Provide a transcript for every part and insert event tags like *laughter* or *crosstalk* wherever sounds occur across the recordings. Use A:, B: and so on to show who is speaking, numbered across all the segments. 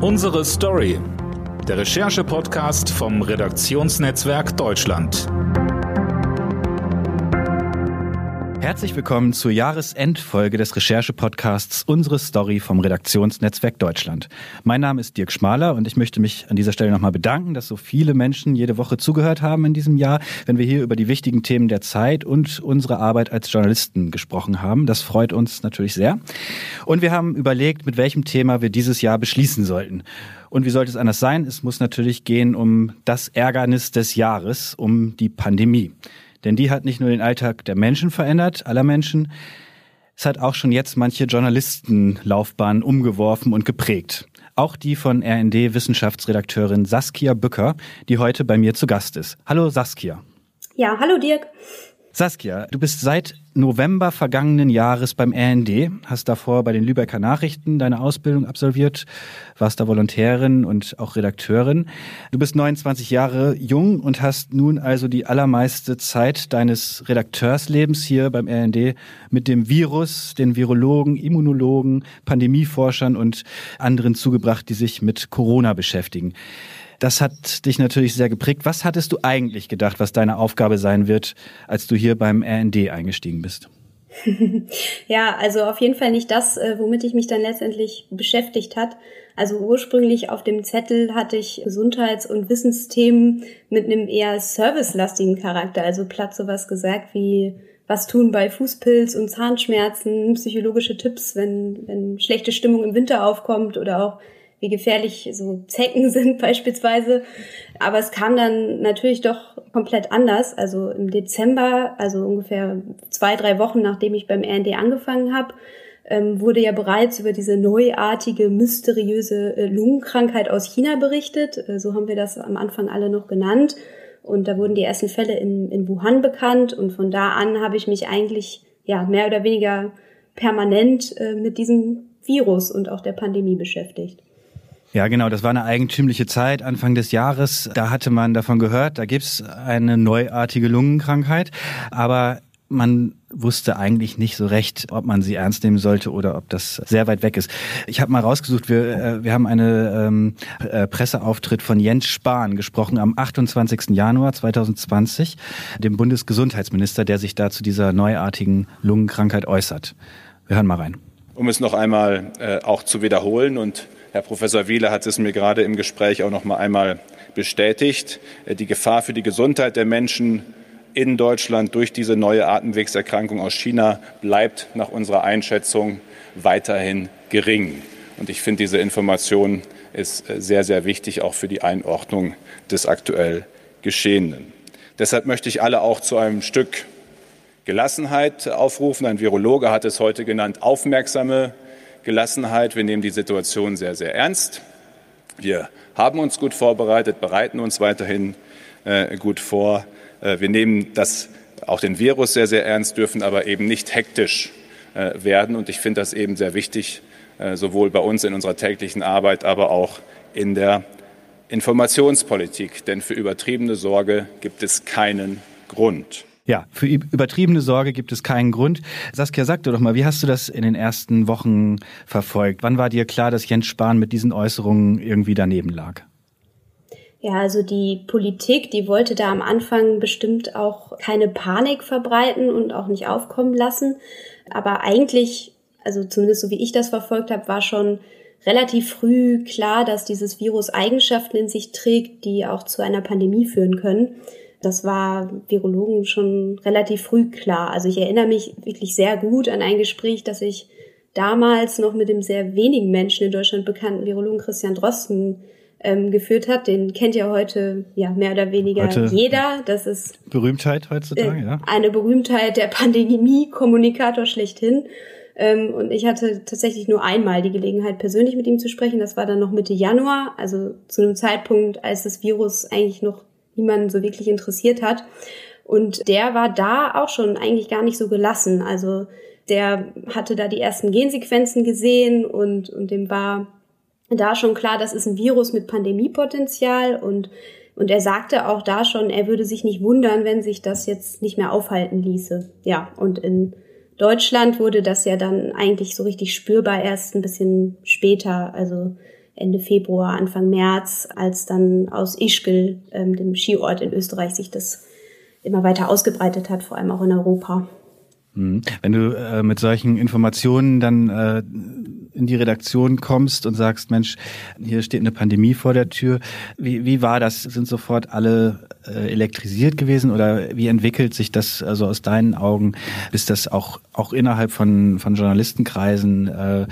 A: Unsere Story. Der Recherche-Podcast vom Redaktionsnetzwerk Deutschland.
B: Herzlich willkommen zur Jahresendfolge des Recherche-Podcasts Unsere Story vom Redaktionsnetzwerk Deutschland. Mein Name ist Dirk Schmaler und ich möchte mich an dieser Stelle nochmal bedanken, dass so viele Menschen jede Woche zugehört haben in diesem Jahr, wenn wir hier über die wichtigen Themen der Zeit und unsere Arbeit als Journalisten gesprochen haben. Das freut uns natürlich sehr. Und wir haben überlegt, mit welchem Thema wir dieses Jahr beschließen sollten. Und wie sollte es anders sein? Es muss natürlich gehen um das Ärgernis des Jahres, um die Pandemie. Denn die hat nicht nur den Alltag der Menschen verändert, aller Menschen, es hat auch schon jetzt manche Journalistenlaufbahnen umgeworfen und geprägt. Auch die von RND Wissenschaftsredakteurin Saskia Bücker, die heute bei mir zu Gast ist. Hallo Saskia.
C: Ja, hallo Dirk.
B: Saskia, du bist seit November vergangenen Jahres beim RND, hast davor bei den Lübecker Nachrichten deine Ausbildung absolviert, warst da Volontärin und auch Redakteurin. Du bist 29 Jahre jung und hast nun also die allermeiste Zeit deines Redakteurslebens hier beim RND mit dem Virus, den Virologen, Immunologen, Pandemieforschern und anderen zugebracht, die sich mit Corona beschäftigen. Das hat dich natürlich sehr geprägt. Was hattest du eigentlich gedacht, was deine Aufgabe sein wird, als du hier beim RND eingestiegen bist? *laughs*
C: ja, also auf jeden Fall nicht das, äh, womit ich mich dann letztendlich beschäftigt hat. Also ursprünglich auf dem Zettel hatte ich Gesundheits- und Wissensthemen mit einem eher servicelastigen Charakter, also platt sowas gesagt wie was tun bei Fußpilz und Zahnschmerzen, psychologische Tipps, wenn, wenn schlechte Stimmung im Winter aufkommt oder auch wie gefährlich so Zecken *laughs* sind beispielsweise. Aber es kam dann natürlich doch komplett anders. Also im Dezember, also ungefähr zwei, drei Wochen nachdem ich beim RND angefangen habe, ähm, wurde ja bereits über diese neuartige, mysteriöse äh, Lungenkrankheit aus China berichtet. Äh, so haben wir das am Anfang alle noch genannt. Und da wurden die ersten Fälle in, in Wuhan bekannt. Und von da an habe ich mich eigentlich ja mehr oder weniger permanent äh, mit diesem Virus und auch der Pandemie beschäftigt.
B: Ja, genau, das war eine eigentümliche Zeit, Anfang des Jahres. Da hatte man davon gehört, da gibt's eine neuartige Lungenkrankheit, aber man wusste eigentlich nicht so recht, ob man sie ernst nehmen sollte oder ob das sehr weit weg ist. Ich habe mal rausgesucht, wir, äh, wir haben einen ähm, äh, Presseauftritt von Jens Spahn gesprochen am 28. Januar 2020, dem Bundesgesundheitsminister, der sich da zu dieser neuartigen Lungenkrankheit äußert. Wir hören mal rein.
D: Um es noch einmal äh, auch zu wiederholen und Herr Professor Wieler hat es mir gerade im Gespräch auch noch mal einmal bestätigt. Äh, die Gefahr für die Gesundheit der Menschen in Deutschland durch diese neue Atemwegserkrankung aus China bleibt nach unserer Einschätzung weiterhin gering. Und ich finde, diese Information ist äh, sehr, sehr wichtig, auch für die Einordnung des aktuell Geschehenen. Deshalb möchte ich alle auch zu einem Stück Gelassenheit aufrufen. Ein Virologe hat es heute genannt, aufmerksame Gelassenheit. Wir nehmen die Situation sehr, sehr ernst. Wir haben uns gut vorbereitet, bereiten uns weiterhin äh, gut vor. Äh, wir nehmen das, auch den Virus sehr, sehr ernst, dürfen aber eben nicht hektisch äh, werden. Und ich finde das eben sehr wichtig, äh, sowohl bei uns in unserer täglichen Arbeit, aber auch in der Informationspolitik. Denn für übertriebene Sorge gibt es keinen Grund.
B: Ja, für übertriebene Sorge gibt es keinen Grund. Saskia, sag doch mal, wie hast du das in den ersten Wochen verfolgt? Wann war dir klar, dass Jens Spahn mit diesen Äußerungen irgendwie daneben lag?
C: Ja, also die Politik, die wollte da am Anfang bestimmt auch keine Panik verbreiten und auch nicht aufkommen lassen. Aber eigentlich, also zumindest so wie ich das verfolgt habe, war schon relativ früh klar, dass dieses Virus Eigenschaften in sich trägt, die auch zu einer Pandemie führen können. Das war Virologen schon relativ früh klar. Also ich erinnere mich wirklich sehr gut an ein Gespräch, das ich damals noch mit dem sehr wenigen Menschen in Deutschland bekannten Virologen Christian Drosten ähm, geführt hat. Den kennt ja heute ja mehr oder weniger heute jeder. Das ist
B: Berühmtheit heutzutage,
C: äh, ja. Eine Berühmtheit der Pandemie-Kommunikator schlechthin. Ähm, und ich hatte tatsächlich nur einmal die Gelegenheit, persönlich mit ihm zu sprechen. Das war dann noch Mitte Januar, also zu einem Zeitpunkt, als das Virus eigentlich noch niemanden so wirklich interessiert hat. Und der war da auch schon eigentlich gar nicht so gelassen. Also der hatte da die ersten Gensequenzen gesehen und, und dem war da schon klar, das ist ein Virus mit Pandemiepotenzial und, und er sagte auch da schon, er würde sich nicht wundern, wenn sich das jetzt nicht mehr aufhalten ließe. Ja, und in Deutschland wurde das ja dann eigentlich so richtig spürbar erst ein bisschen später. Also Ende Februar, Anfang März, als dann aus Ischgl, ähm, dem Skiort in Österreich, sich das immer weiter ausgebreitet hat, vor allem auch in Europa.
B: Mhm. Wenn du äh, mit solchen Informationen dann äh, in die Redaktion kommst und sagst, Mensch, hier steht eine Pandemie vor der Tür, wie, wie war das? Sind sofort alle äh, elektrisiert gewesen oder wie entwickelt sich das also aus deinen Augen, bis das auch auch innerhalb von von Journalistenkreisen äh,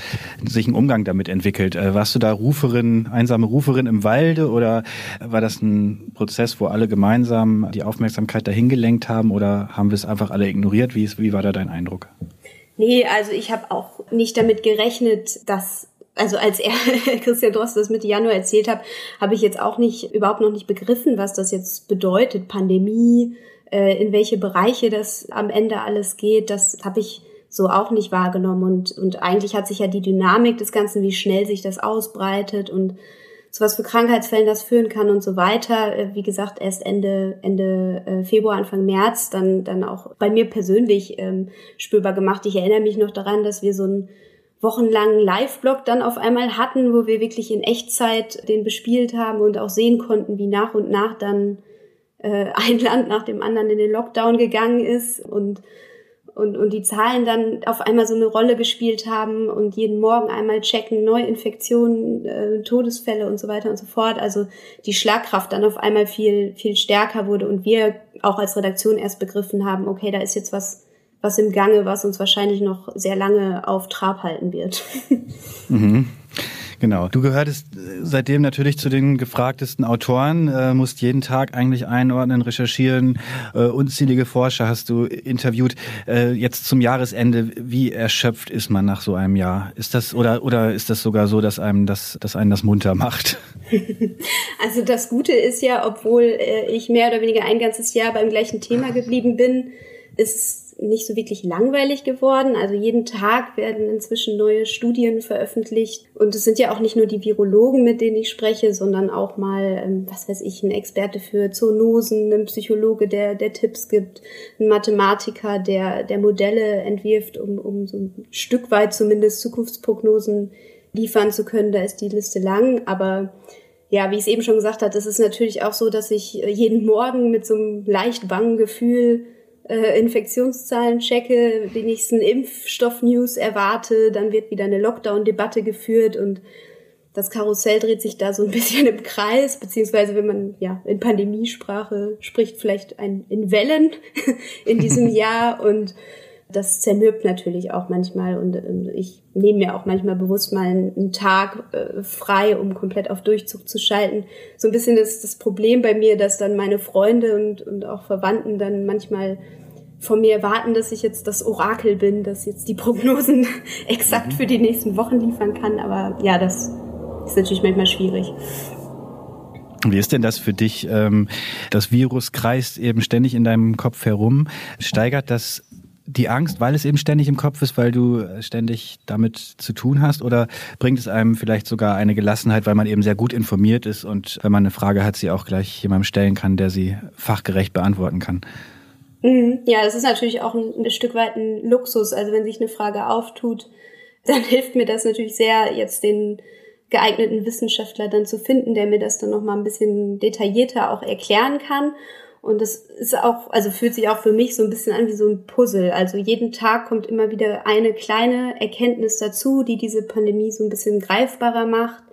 B: sich ein Umgang damit entwickelt? Äh, warst du da Ruferin, einsame Ruferin im Walde oder war das ein Prozess, wo alle gemeinsam die Aufmerksamkeit dahin gelenkt haben oder haben wir es einfach alle ignoriert? Wie, ist, wie war da dein Eindruck?
C: Nee, also ich habe auch nicht damit gerechnet, dass also als er *laughs* Christian Drost das Mitte Januar erzählt hat, habe ich jetzt auch nicht überhaupt noch nicht begriffen, was das jetzt bedeutet, Pandemie, äh, in welche Bereiche das am Ende alles geht. Das habe ich so auch nicht wahrgenommen und und eigentlich hat sich ja die Dynamik des Ganzen, wie schnell sich das ausbreitet und zu was für Krankheitsfällen das führen kann und so weiter. Äh, wie gesagt, erst Ende, Ende äh, Februar, Anfang März dann, dann auch bei mir persönlich ähm, spürbar gemacht. Ich erinnere mich noch daran, dass wir so einen wochenlangen Live-Blog dann auf einmal hatten, wo wir wirklich in Echtzeit den bespielt haben und auch sehen konnten, wie nach und nach dann äh, *laughs* ein Land nach dem anderen in den Lockdown gegangen ist und und, und die Zahlen dann auf einmal so eine Rolle gespielt haben und jeden Morgen einmal checken, Neuinfektionen, äh, Todesfälle und so weiter und so fort. Also die Schlagkraft dann auf einmal viel, viel stärker wurde und wir auch als Redaktion erst begriffen haben, okay, da ist jetzt was, was im Gange, was uns wahrscheinlich noch sehr lange auf Trab halten wird. *laughs*
B: Mhm. Genau. Du gehörtest äh, seitdem natürlich zu den gefragtesten Autoren, äh, musst jeden Tag eigentlich einordnen, recherchieren. Äh, unzählige Forscher hast du interviewt. Äh, jetzt zum Jahresende, wie erschöpft ist man nach so einem Jahr? Ist das oder oder ist das sogar so, dass einem das, dass einen das munter macht? *laughs*
C: Also das Gute ist ja, obwohl äh, ich mehr oder weniger ein ganzes Jahr beim gleichen Thema geblieben bin, ist nicht so wirklich langweilig geworden. Also jeden Tag werden inzwischen neue Studien veröffentlicht. Und es sind ja auch nicht nur die Virologen, mit denen ich spreche, sondern auch mal, ähm, was weiß ich, ein Experte für Zoonosen, ein Psychologe, der, der Tipps gibt, ein Mathematiker, der, der Modelle entwirft, um, um so ein Stück weit zumindest Zukunftsprognosen liefern zu können. Da ist die Liste lang. Aber ja, wie ich es eben schon gesagt habe, es ist natürlich auch so, dass ich jeden Morgen mit so einem leicht bangen Gefühl äh, Infektionszahlen checke, wenigstens Impfstoff-News erwarte, dann wird wieder eine Lockdown-Debatte geführt und das Karussell dreht sich da so ein *laughs* bisschen im Kreis, beziehungsweise wenn man ja in Pandemiesprache spricht, vielleicht ein, in Wellen *laughs* in diesem *laughs* Jahr und das zermürbt natürlich auch manchmal und, und ich nehme mir auch manchmal bewusst mal einen, Tag äh, frei, um komplett auf Durchzug zu schalten. So ein bisschen ist das Problem bei mir, dass dann meine Freunde und, und auch Verwandten dann manchmal von mir erwarten, dass ich jetzt das Orakel bin, das jetzt die Prognosen *laughs* exakt für die nächsten Wochen liefern kann. Aber ja, das ist natürlich manchmal schwierig.
B: Wie ist denn das für dich? Ähm, das Virus kreist eben ständig in deinem Kopf herum. Steigert das die Angst, weil es eben ständig im Kopf ist, weil du ständig damit zu tun hast? Oder bringt es einem vielleicht sogar eine Gelassenheit, weil man eben sehr gut informiert ist und wenn man eine Frage hat, sie auch gleich jemandem stellen kann, der sie fachgerecht beantworten kann?
C: Mhm. Ja, das ist natürlich auch ein, ein Stück weit ein Luxus. Also wenn sich eine Frage auftut, *laughs* dann hilft mir das natürlich sehr, jetzt den geeigneten Wissenschaftler dann zu finden, der mir das dann nochmal ein bisschen detaillierter auch erklären kann. Und das ist auch, also fühlt sich auch für mich so ein bisschen an wie so ein Puzzle. Also jeden Tag kommt immer wieder eine kleine Erkenntnis dazu, die diese Pandemie so ein bisschen greifbarer macht.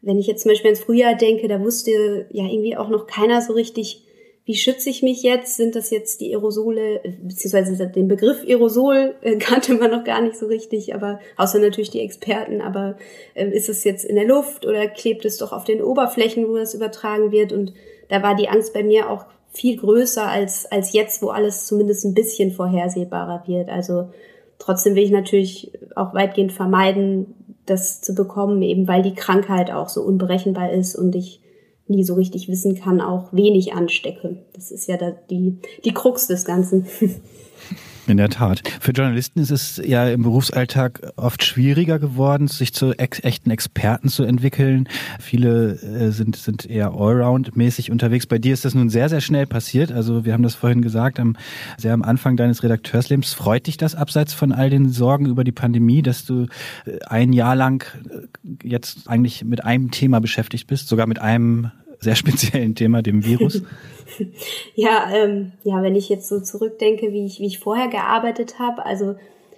C: Wenn ich jetzt zum Beispiel ins Frühjahr denke, da wusste ja irgendwie auch noch keiner so richtig, wie schütze ich mich jetzt? Sind das jetzt die Aerosole, beziehungsweise den Begriff Aerosol äh, *laughs* kannte man noch gar nicht so richtig, aber außer natürlich die Experten, aber äh, ist es jetzt in der Luft oder klebt es doch auf den Oberflächen, wo das übertragen wird? Und da war die Angst bei mir auch viel größer als, als jetzt, wo alles zumindest ein bisschen vorhersehbarer wird. Also trotzdem will ich natürlich auch weitgehend vermeiden, das zu bekommen, eben weil die Krankheit auch so unberechenbar ist und ich nie so richtig wissen kann, auch wenig anstecke. Das ist ja da die, die Krux des Ganzen. *laughs*
B: In der Tat. Für Journalisten ist es ja im Berufsalltag oft schwieriger geworden, sich zu ex echten Experten zu entwickeln. Viele äh, sind, sind eher allround-mäßig unterwegs. Bei dir ist das nun sehr, sehr schnell passiert. Also wir haben das vorhin gesagt, am, sehr am Anfang deines Redakteurslebens. Freut dich das abseits von all den Sorgen über die Pandemie, dass du äh, ein Jahr lang äh, jetzt eigentlich mit einem Thema beschäftigt bist, sogar mit einem sehr *laughs* speziellen Thema, dem Virus? *laughs* *laughs*
C: ja, ähm, ja, wenn ich jetzt so zurückdenke, wie ich, wie ich vorher gearbeitet habe, also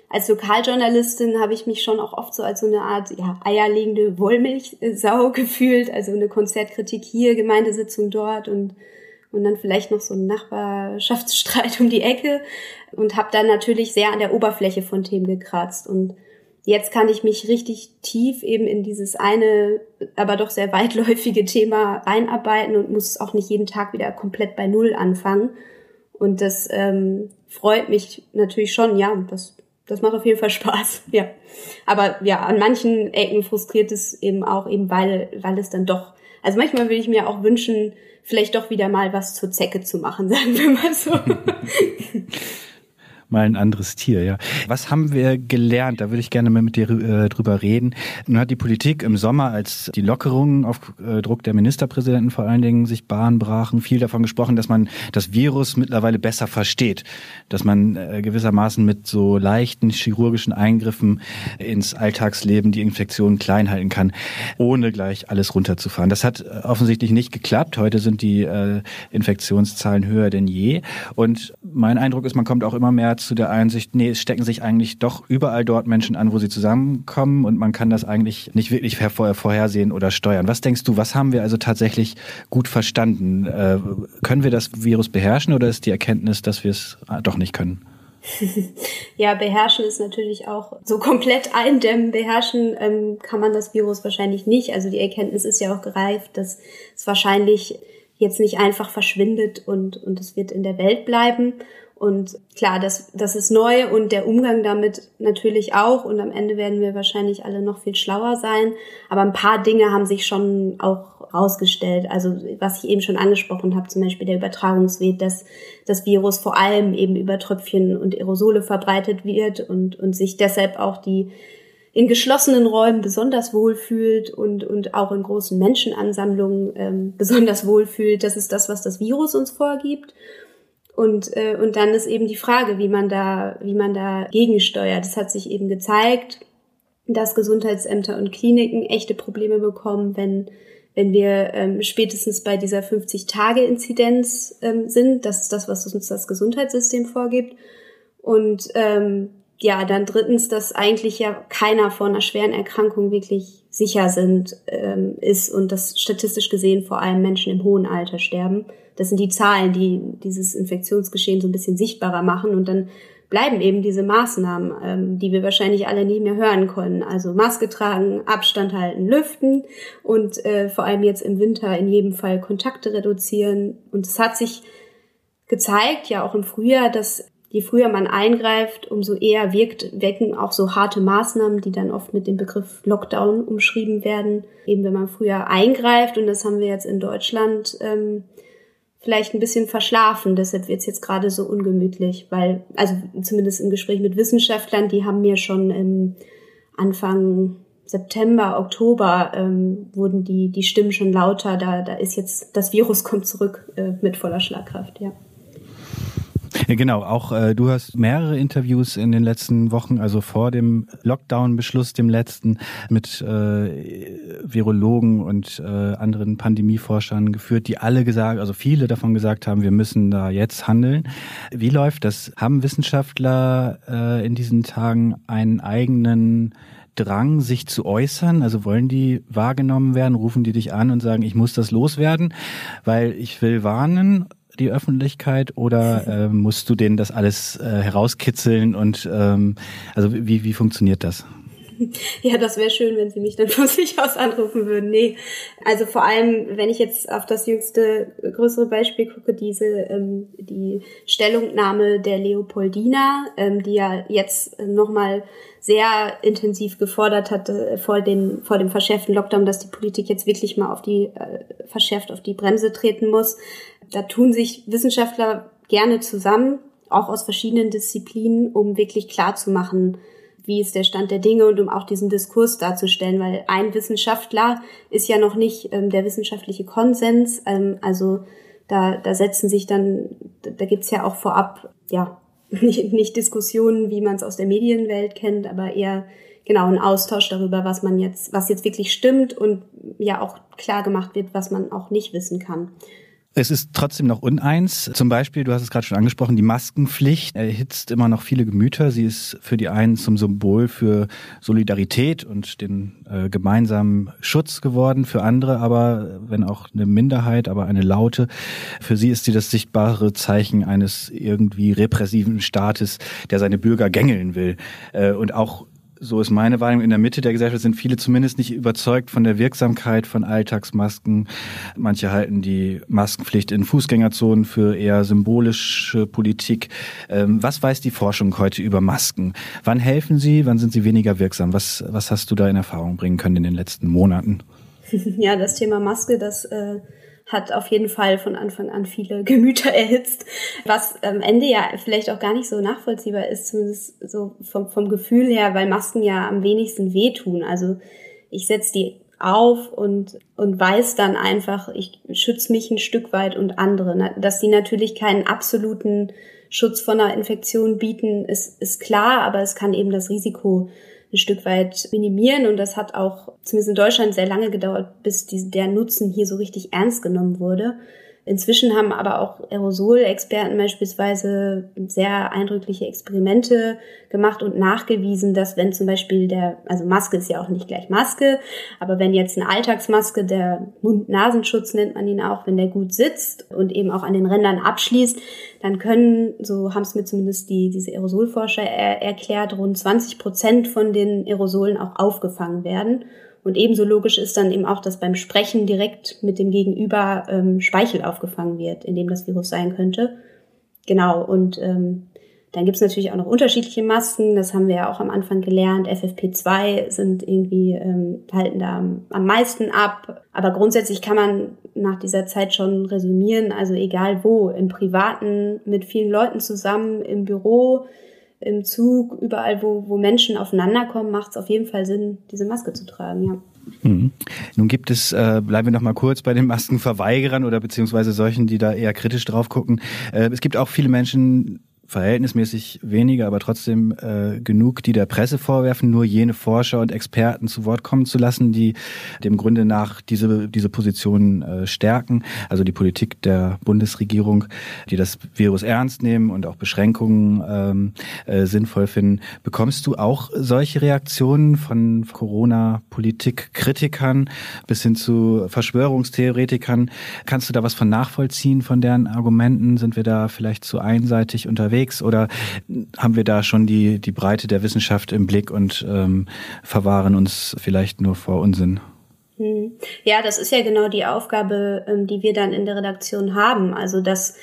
C: als Lokaljournalistin habe ich mich schon auch oft so als so eine Art ja, eierlegende Wollmilchsau *laughs* gefühlt, also eine Konzertkritik hier, Gemeindesitzung dort und und dann vielleicht noch so ein Nachbarschaftsstreit *laughs* um die Ecke und habe dann natürlich sehr an der Oberfläche von Themen gekratzt und jetzt kann ich mich richtig tief eben in dieses eine, aber doch sehr weitläufige Thema reinarbeiten und muss auch nicht jeden Tag wieder komplett bei Null anfangen. Und das ähm, freut mich natürlich schon, ja, das, das macht auf jeden Fall Spaß, *laughs* ja. Aber ja, an manchen Ecken frustriert es eben auch, eben weil, weil es dann doch, also manchmal würde ich mir auch wünschen, vielleicht doch wieder mal was zur Zecke zu machen, *laughs* sagen wir mal so. *laughs*
B: mal ein anderes Tier, ja. Was haben wir gelernt? Da würde ich gerne mal mit dir äh, drüber reden. Nun hat die Politik im Sommer, als die Lockerungen auf äh, Druck der Ministerpräsidenten vor allen Dingen sich Bahn brachen, viel davon gesprochen, dass man das Virus mittlerweile besser versteht, dass man äh, gewissermaßen mit so leichten chirurgischen Eingriffen ins Alltagsleben die Infektion klein halten kann, ohne gleich alles runterzufahren. Das hat äh, offensichtlich nicht geklappt. Heute sind die äh, Infektionszahlen höher denn je. Und mein Eindruck ist, man kommt auch immer mehr zu der Einsicht, nee, es stecken sich eigentlich doch überall dort Menschen an, wo sie zusammenkommen und man kann das eigentlich nicht wirklich vorhersehen oder steuern. Was denkst du, was haben wir also tatsächlich gut verstanden? Äh, können wir das Virus beherrschen oder ist die Erkenntnis, dass wir es äh, doch nicht können? *laughs*
C: ja, beherrschen ist natürlich auch so komplett eindämmen. Beherrschen ähm, kann man das Virus wahrscheinlich nicht. Also die Erkenntnis ist ja auch gereift, dass es wahrscheinlich jetzt nicht einfach verschwindet und, und es wird in der Welt bleiben. Und klar, das, das ist neu und der Umgang damit natürlich auch. Und am Ende werden wir wahrscheinlich alle noch viel schlauer sein. Aber ein paar Dinge haben sich schon auch rausgestellt. Also was ich eben schon angesprochen habe, zum Beispiel der Übertragungsweg, dass das Virus vor allem eben über Tröpfchen und Aerosole verbreitet wird und, und sich deshalb auch die in geschlossenen Räumen besonders wohlfühlt und, und auch in großen Menschenansammlungen ähm, besonders wohlfühlt. Das ist das, was das Virus uns vorgibt. Und, äh, und dann ist eben die Frage, wie man da, wie man da gegensteuert. Es hat sich eben gezeigt, dass Gesundheitsämter und Kliniken echte Probleme bekommen, wenn, wenn wir ähm, spätestens bei dieser 50-Tage-Inzidenz ähm, sind. Das ist das, was uns das Gesundheitssystem vorgibt. Und ähm, ja, dann drittens, dass eigentlich ja keiner vor einer schweren Erkrankung wirklich sicher sind, ähm, ist und dass statistisch gesehen vor allem Menschen im hohen Alter sterben. Das sind die Zahlen, die dieses Infektionsgeschehen so ein bisschen sichtbarer machen und dann bleiben eben diese Maßnahmen, ähm, die wir wahrscheinlich alle nicht mehr hören können. Also Maske tragen, Abstand halten, lüften und äh, vor allem jetzt im Winter in jedem Fall Kontakte reduzieren. Und es hat sich gezeigt, ja auch im Frühjahr, dass je früher man eingreift, umso eher wirkt, wecken auch so harte Maßnahmen, die dann oft mit dem Begriff Lockdown umschrieben werden. Eben wenn man früher eingreift, und das haben wir jetzt in Deutschland ähm, vielleicht ein bisschen verschlafen. Deshalb wird es jetzt gerade so ungemütlich, weil, also zumindest im Gespräch mit Wissenschaftlern, die haben mir schon im Anfang September, Oktober ähm, wurden die, die Stimmen schon lauter. Da, da ist jetzt, das Virus kommt zurück äh, mit voller Schlagkraft, ja.
B: Genau, auch äh, du hast mehrere Interviews in den letzten Wochen, also vor dem Lockdown-Beschluss, dem letzten, mit äh, Virologen und äh, anderen Pandemieforschern geführt, die alle gesagt, also viele davon gesagt haben, wir müssen da jetzt handeln. Wie läuft das? Haben Wissenschaftler äh, in diesen Tagen einen eigenen Drang, sich zu äußern? Also wollen die wahrgenommen werden? Rufen die dich an und sagen, ich muss das loswerden, weil ich will warnen? Die Öffentlichkeit oder *laughs* äh, musst du denen das alles äh, herauskitzeln und ähm, also wie, wie funktioniert das?
C: Ja, das wäre schön, wenn Sie mich dann *laughs* von sich aus anrufen würden. Nee, also vor allem, wenn ich jetzt auf das jüngste größere Beispiel gucke, diese ähm, die Stellungnahme der Leopoldina, ähm, die ja jetzt nochmal sehr intensiv gefordert hatte vor, den, vor dem verschärften Lockdown, dass die Politik jetzt wirklich mal auf die äh, verschärft auf die Bremse treten muss da tun sich Wissenschaftler gerne zusammen auch aus verschiedenen Disziplinen, um wirklich klar zu machen, wie ist der Stand der Dinge und um auch diesen Diskurs darzustellen, weil ein Wissenschaftler ist ja noch nicht ähm, der wissenschaftliche Konsens. Ähm, also da, da setzen sich dann, da gibt's ja auch vorab, ja, *laughs* nicht, nicht Diskussionen, wie man es aus der Medienwelt kennt, aber eher genau ein Austausch darüber, was man jetzt, was jetzt wirklich stimmt und ja auch klar gemacht wird, was man auch nicht wissen kann.
B: Es ist trotzdem noch uneins. Zum Beispiel, du hast es gerade schon angesprochen, die Maskenpflicht erhitzt immer noch viele Gemüter. Sie ist für die einen zum Symbol für Solidarität und den äh, gemeinsamen Schutz geworden, für andere aber, wenn auch eine Minderheit, aber eine laute, für sie ist sie das sichtbare Zeichen eines irgendwie repressiven Staates, der seine Bürger gängeln will äh, und auch so ist meine Wahrnehmung, in der Mitte der Gesellschaft sind viele zumindest nicht überzeugt von der Wirksamkeit von Alltagsmasken. Manche halten die Maskenpflicht in Fußgängerzonen für eher symbolische Politik. Ähm, was weiß die Forschung heute über Masken? Wann helfen sie? Wann sind sie weniger wirksam? Was, was hast du da in Erfahrung bringen können in den letzten Monaten? *laughs*
C: Ja, das Thema Maske, das äh, hat auf jeden Fall von Anfang an viele *laughs* Gemüter erhitzt, was am Ende ja vielleicht auch gar nicht so nachvollziehbar ist, zumindest so vom, vom Gefühl her, weil Masken ja am wenigsten wehtun. Also ich setze die auf und, und weiß dann einfach, ich schütze mich ein Stück weit und andere. Dass die natürlich keinen absoluten Schutz vor einer Infektion bieten, ist, ist klar, aber es kann eben das Risiko ein Stück weit minimieren. Und das hat auch zumindest in Deutschland sehr lange gedauert, bis die, der Nutzen hier so richtig ernst genommen wurde. Inzwischen haben aber auch Aerosol-Experten beispielsweise sehr eindrückliche Experimente gemacht und nachgewiesen, dass wenn zum Beispiel der, also Maske ist ja auch nicht gleich Maske, aber wenn jetzt eine Alltagsmaske, der Mund-Nasenschutz nennt man ihn auch, wenn der gut sitzt und eben auch an den Rändern abschließt, dann können, so haben es mir zumindest die, diese Aerosolforscher er, erklärt, rund 20 Prozent von den Aerosolen auch aufgefangen werden. Und ebenso logisch ist dann eben auch, dass beim Sprechen direkt mit dem Gegenüber ähm, Speichel aufgefangen wird, in dem das Virus sein könnte. Genau, und ähm, dann gibt's natürlich auch noch unterschiedliche Masken, das haben wir ja auch am Anfang gelernt. FFP2 sind irgendwie, ähm, halten da am, am meisten ab. Aber grundsätzlich kann man nach dieser Zeit schon resümieren, also egal wo, im Privaten, mit vielen Leuten zusammen, im Büro, im Zug, überall, wo, wo Menschen aufeinander kommen, macht es auf jeden Fall Sinn, diese Maske zu tragen, ja.
B: Mhm. Nun gibt es, äh, bleiben wir noch mal kurz bei den Maskenverweigerern oder beziehungsweise solchen, die da eher kritisch drauf gucken. Äh, es gibt auch viele Menschen, verhältnismäßig wenige, aber trotzdem äh, genug, die der Presse vorwerfen, nur jene Forscher und Experten zu Wort kommen zu lassen, die dem Grunde nach diese, diese Position äh, stärken. Also die Politik der Bundesregierung, die das Virus ernst nehmen und auch Beschränkungen ähm, äh, sinnvoll finden. Bekommst du auch solche Reaktionen von Corona-Politik-Kritikern bis hin zu Verschwörungstheoretikern? Kannst du da was von nachvollziehen von deren Argumenten? Sind wir da vielleicht zu einseitig unterwegs? Unterwegs oder haben wir da schon die, die Breite der Wissenschaft im Blick und ähm, verwahren uns vielleicht nur vor Unsinn?
C: Hm. Ja, das ist ja genau die Aufgabe, ähm, die wir dann in der Redaktion haben. Also dass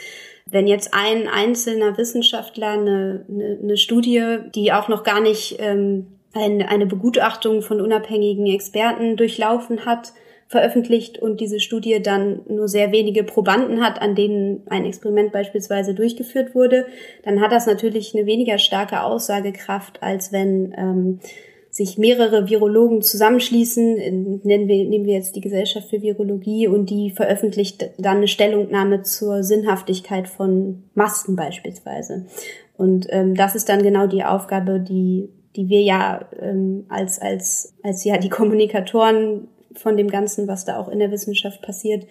C: wenn jetzt ein einzelner Wissenschaftler eine, eine, eine Studie, die auch noch gar nicht ähm, eine, eine Begutachtung von unabhängigen Experten durchlaufen hat, veröffentlicht und diese Studie dann nur sehr wenige Probanden hat, an denen ein Experiment beispielsweise durchgeführt wurde, dann hat das natürlich eine weniger starke Aussagekraft, als wenn ähm, sich mehrere Virologen zusammenschließen, nennen wir, nehmen wir jetzt die Gesellschaft für Virologie und die veröffentlicht dann eine Stellungnahme zur Sinnhaftigkeit von Masken beispielsweise. Und ähm, das ist dann genau die Aufgabe, die die wir ja ähm, als als als ja die Kommunikatoren von dem Ganzen, was da auch in der Wissenschaft passiert,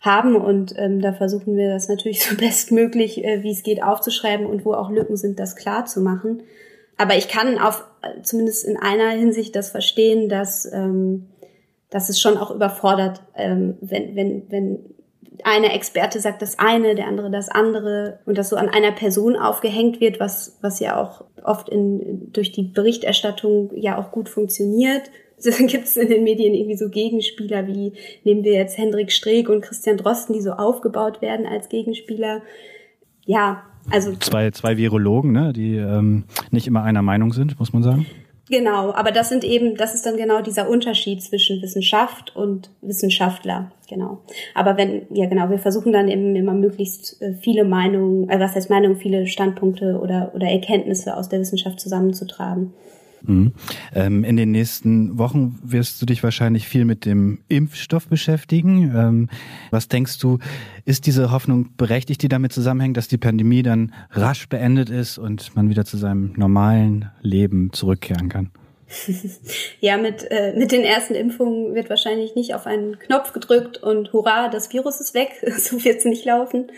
C: haben. Und ähm, da versuchen wir das natürlich *laughs* so bestmöglich, äh, wie es geht, aufzuschreiben und wo auch Lücken sind, das klar zu machen. Aber ich kann auf zumindest in einer Hinsicht das verstehen, dass, ähm, dass es schon auch überfordert, ähm, wenn, wenn, wenn eine Experte sagt das eine, der andere das andere und das so an einer Person aufgehängt wird, was, was ja auch oft in, durch die Berichterstattung ja auch gut funktioniert *laughs* gibt es in den Medien irgendwie so Gegenspieler wie, nehmen wir jetzt Hendrik Streeck und Christian Drosten, die so aufgebaut werden als Gegenspieler. Ja, also.
B: Zwei, zwei Virologen, ne, die ähm, nicht immer einer Meinung sind, muss man sagen.
C: Genau, aber das sind eben, das ist dann genau dieser Unterschied zwischen Wissenschaft und Wissenschaftler, genau. Aber wenn, ja genau, wir versuchen dann eben immer möglichst äh, viele Meinungen, äh, was heißt Meinungen, viele Standpunkte oder, oder Erkenntnisse aus der Wissenschaft zusammenzutragen.
B: Mhm. Ähm, in den nächsten Wochen wirst du dich wahrscheinlich viel mit dem Impfstoff beschäftigen. Ähm, was denkst du, ist diese Hoffnung berechtigt, die damit zusammenhängt, dass die Pandemie dann rasch beendet ist und man wieder zu seinem normalen Leben zurückkehren kann? *laughs*
C: ja, mit, äh, mit den ersten Impfungen wird wahrscheinlich nicht auf einen Knopf gedrückt und hurra, das Virus ist weg. *laughs* so wird es nicht laufen.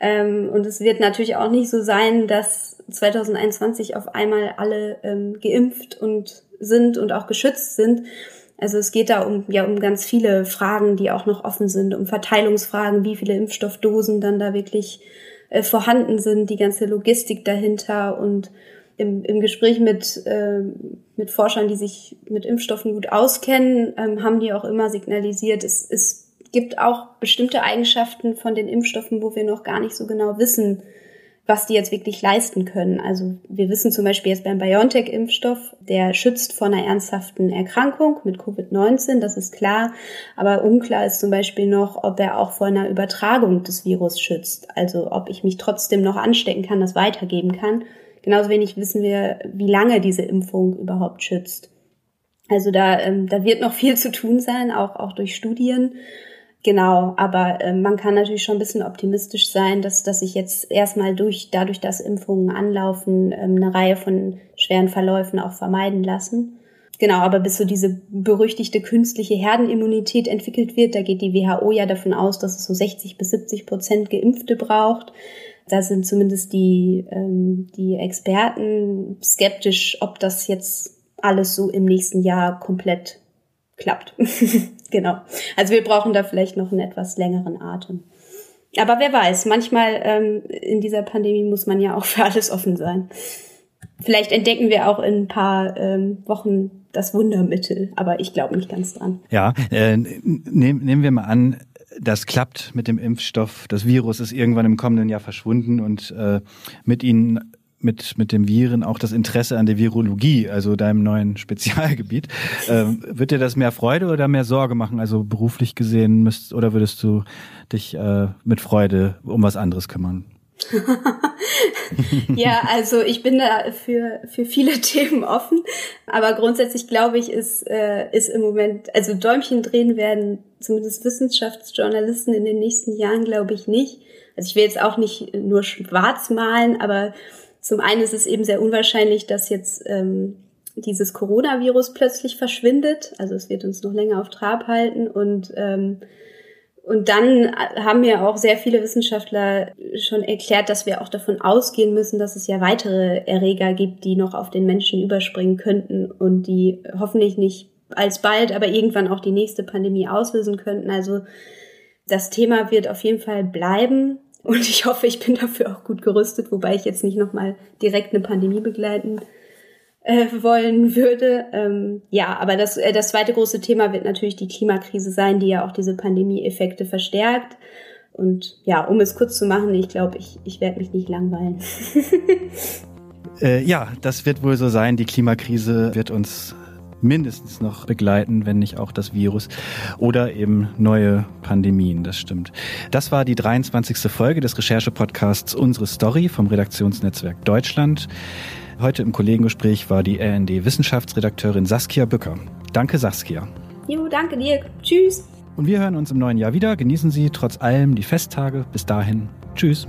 C: Ähm, und es wird natürlich auch nicht so sein, dass 2021 auf einmal alle ähm, geimpft und sind und auch geschützt sind. Also es geht da um, ja, um ganz viele Fragen, die auch noch offen sind, um Verteilungsfragen, wie viele Impfstoffdosen dann da wirklich äh, vorhanden sind, die ganze Logistik dahinter und im, im Gespräch mit, äh, mit Forschern, die sich mit Impfstoffen gut auskennen, ähm, haben die auch immer signalisiert, es, es gibt auch bestimmte Eigenschaften von den Impfstoffen, wo wir noch gar nicht so genau wissen, was die jetzt wirklich leisten können. Also wir wissen zum Beispiel jetzt beim BioNTech-Impfstoff, der schützt vor einer ernsthaften Erkrankung mit Covid-19, das ist klar. Aber unklar ist zum Beispiel noch, ob er auch vor einer Übertragung des Virus schützt. Also ob ich mich trotzdem noch anstecken kann, das weitergeben kann. Genauso wenig wissen wir, wie lange diese Impfung überhaupt schützt. Also da, ähm, da wird noch viel zu tun sein, auch, auch durch Studien. Genau, aber äh, man kann natürlich schon ein bisschen optimistisch sein, dass, dass sich jetzt erstmal durch, dadurch, dass Impfungen anlaufen, ähm, eine Reihe von schweren Verläufen auch vermeiden lassen. Genau, aber bis so diese berüchtigte künstliche Herdenimmunität entwickelt wird, da geht die WHO ja davon aus, dass es so 60 bis 70 Prozent Geimpfte braucht. Da sind zumindest die, ähm, die Experten skeptisch, ob das jetzt alles so im nächsten Jahr komplett klappt. *laughs* genau. Also wir brauchen da vielleicht noch einen etwas längeren Atem. Aber wer weiß, manchmal ähm, in dieser Pandemie muss man ja auch *laughs* für alles offen sein. Vielleicht entdecken wir auch in ein paar ähm, Wochen das Wundermittel, aber ich glaube nicht ganz dran.
B: Ja, äh, nehm, nehmen wir mal an, das klappt mit dem Impfstoff. Das Virus ist irgendwann im kommenden Jahr verschwunden und äh, mit ihnen mit, mit dem Viren auch das Interesse an der Virologie, also deinem neuen Spezialgebiet. *laughs* Ähm, wird dir das mehr Freude oder mehr Sorge machen? Also beruflich gesehen müsst, oder würdest du dich äh, mit Freude um was anderes kümmern? *laughs*
C: ja, also ich bin da für, für viele *laughs* Themen offen, aber grundsätzlich glaube ich, ist, äh, ist im Moment, also Däumchen drehen werden zumindest Wissenschaftsjournalisten in den nächsten Jahren, glaube ich, nicht. Also ich will jetzt auch nicht nur schwarz malen, aber zum einen ist es eben sehr unwahrscheinlich, dass jetzt ähm, dieses Coronavirus plötzlich verschwindet. Also es wird uns noch länger auf Trab halten und ähm, und dann haben mir auch sehr viele Wissenschaftler schon erklärt, dass wir auch davon ausgehen müssen, dass es ja weitere Erreger gibt, die noch auf den Menschen überspringen könnten und die hoffentlich nicht alsbald, aber irgendwann auch die nächste Pandemie auslösen könnten. Also das Thema wird auf jeden Fall bleiben. Und ich hoffe, ich bin dafür auch gut gerüstet, wobei ich jetzt nicht nochmal direkt eine Pandemie begleiten äh, wollen würde. Ähm, ja, aber das, äh, das zweite große Thema wird natürlich die Klimakrise sein, die ja auch diese Pandemie-Effekte verstärkt. Und ja, um es kurz zu machen, ich glaube, ich, ich werde mich nicht langweilen. *laughs*
B: äh, ja, das wird wohl so sein. Die Klimakrise wird uns mindestens noch begleiten, wenn nicht auch das Virus oder eben neue Pandemien, das stimmt. Das war die 23. Folge des Recherche-Podcasts Unsere Story vom Redaktionsnetzwerk Deutschland. Heute im Kollegengespräch war die RND-Wissenschaftsredakteurin Saskia Bücker. Danke, Saskia.
C: Jo, danke dir. Tschüss.
B: Und wir hören uns im neuen Jahr wieder. Genießen Sie trotz allem die Festtage. Bis dahin. Tschüss.